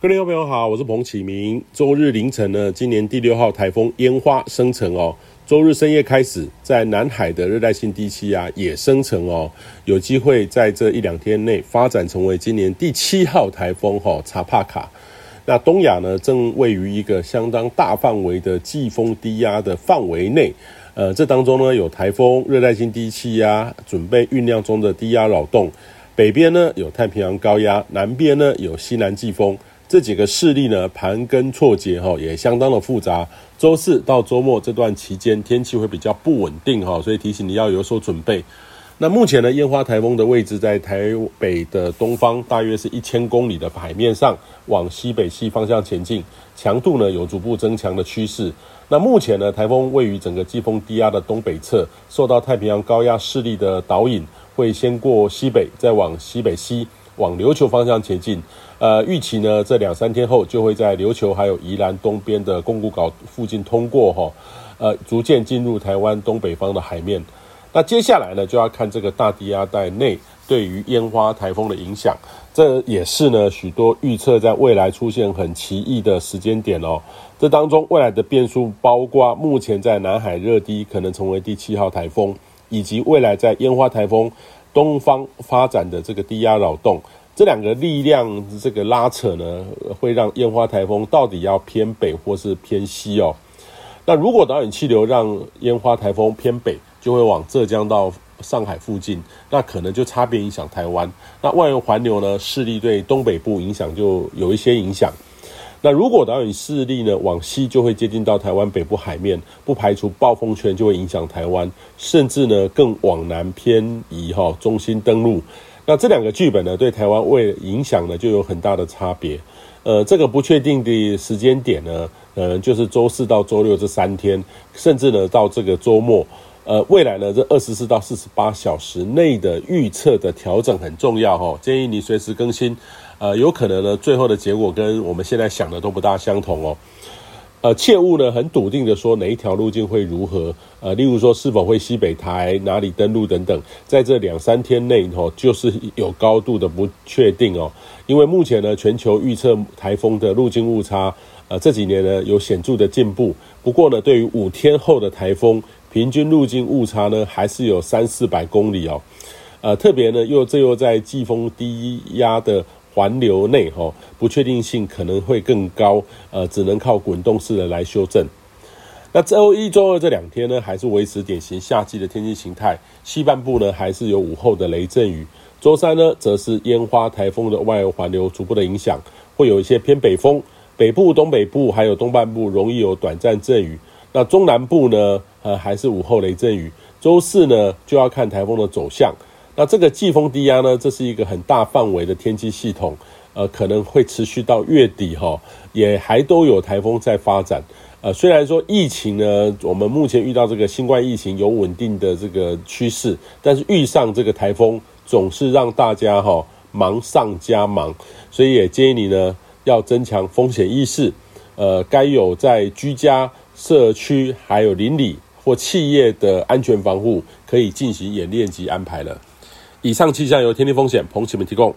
各位朋友好，我是彭启明。周日凌晨呢，今年第六号台风烟花生成哦。周日深夜开始，在南海的热带性低气压也生成哦，有机会在这一两天内发展成为今年第七号台风哈查帕卡。那东亚呢，正位于一个相当大范围的季风低压的范围内。呃，这当中呢有台风、热带性低气压，准备酝酿中的低压扰动。北边呢有太平洋高压，南边呢有西南季风。这几个势力呢，盘根错节哈，也相当的复杂。周四到周末这段期间，天气会比较不稳定哈，所以提醒你要有所准备。那目前呢，烟花台风的位置在台北的东方，大约是一千公里的海面上，往西北西方向前进，强度呢有逐步增强的趋势。那目前呢，台风位于整个季风低压的东北侧，受到太平洋高压势力的导引，会先过西北，再往西北西。往琉球方向前进，呃，预期呢，这两三天后就会在琉球还有宜兰东边的宫古岛附近通过哈，呃，逐渐进入台湾东北方的海面。那接下来呢，就要看这个大低压带内对于烟花台风的影响，这也是呢许多预测在未来出现很奇异的时间点哦。这当中未来的变数包括目前在南海热低可能成为第七号台风，以及未来在烟花台风。东方发展的这个低压扰动，这两个力量这个拉扯呢，会让烟花台风到底要偏北或是偏西哦。那如果导引气流让烟花台风偏北，就会往浙江到上海附近，那可能就差别影响台湾。那外围环流呢，势力对东北部影响就有一些影响。那如果导引势力呢往西，就会接近到台湾北部海面，不排除暴风圈就会影响台湾，甚至呢更往南偏移哈，中心登陆。那这两个剧本呢，对台湾未影响呢就有很大的差别。呃，这个不确定的时间点呢，呃，就是周四到周六这三天，甚至呢到这个周末。呃，未来呢这二十四到四十八小时内的预测的调整很重要哈，建议你随时更新。呃，有可能呢，最后的结果跟我们现在想的都不大相同哦。呃，切勿呢很笃定的说哪一条路径会如何。呃，例如说是否会西北台哪里登陆等等，在这两三天内哦，就是有高度的不确定哦。因为目前呢，全球预测台风的路径误差，呃，这几年呢有显著的进步。不过呢，对于五天后的台风，平均路径误差呢还是有三四百公里哦。呃，特别呢又这又在季风低压的。环流内哈，不确定性可能会更高，呃，只能靠滚动式的来修正。那周一、周二这两天呢，还是维持典型夏季的天气形态，西半部呢还是有午后的雷阵雨。周三呢，则是烟花台风的外围环流逐步的影响，会有一些偏北风，北部、东北部还有东半部容易有短暂阵雨。那中南部呢，呃，还是午后雷阵雨。周四呢，就要看台风的走向。那这个季风低压呢，这是一个很大范围的天气系统，呃，可能会持续到月底哈，也还都有台风在发展。呃，虽然说疫情呢，我们目前遇到这个新冠疫情有稳定的这个趋势，但是遇上这个台风总是让大家哈忙上加忙，所以也建议你呢要增强风险意识，呃，该有在居家、社区还有邻里或企业的安全防护可以进行演练及安排了。以上气象由天地风险彭启们提供。